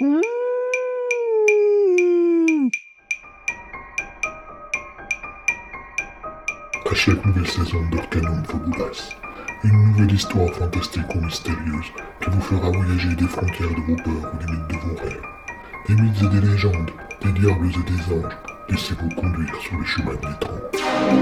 À chaque nouvelle saison d'Arcanum Fabulas, une nouvelle histoire fantastique ou mystérieuse qui vous fera voyager des frontières de vos peurs aux limites de vos rêves. Des mythes et des légendes, des diables et des anges, laissez-vous conduire sur les chemins de l'étrange.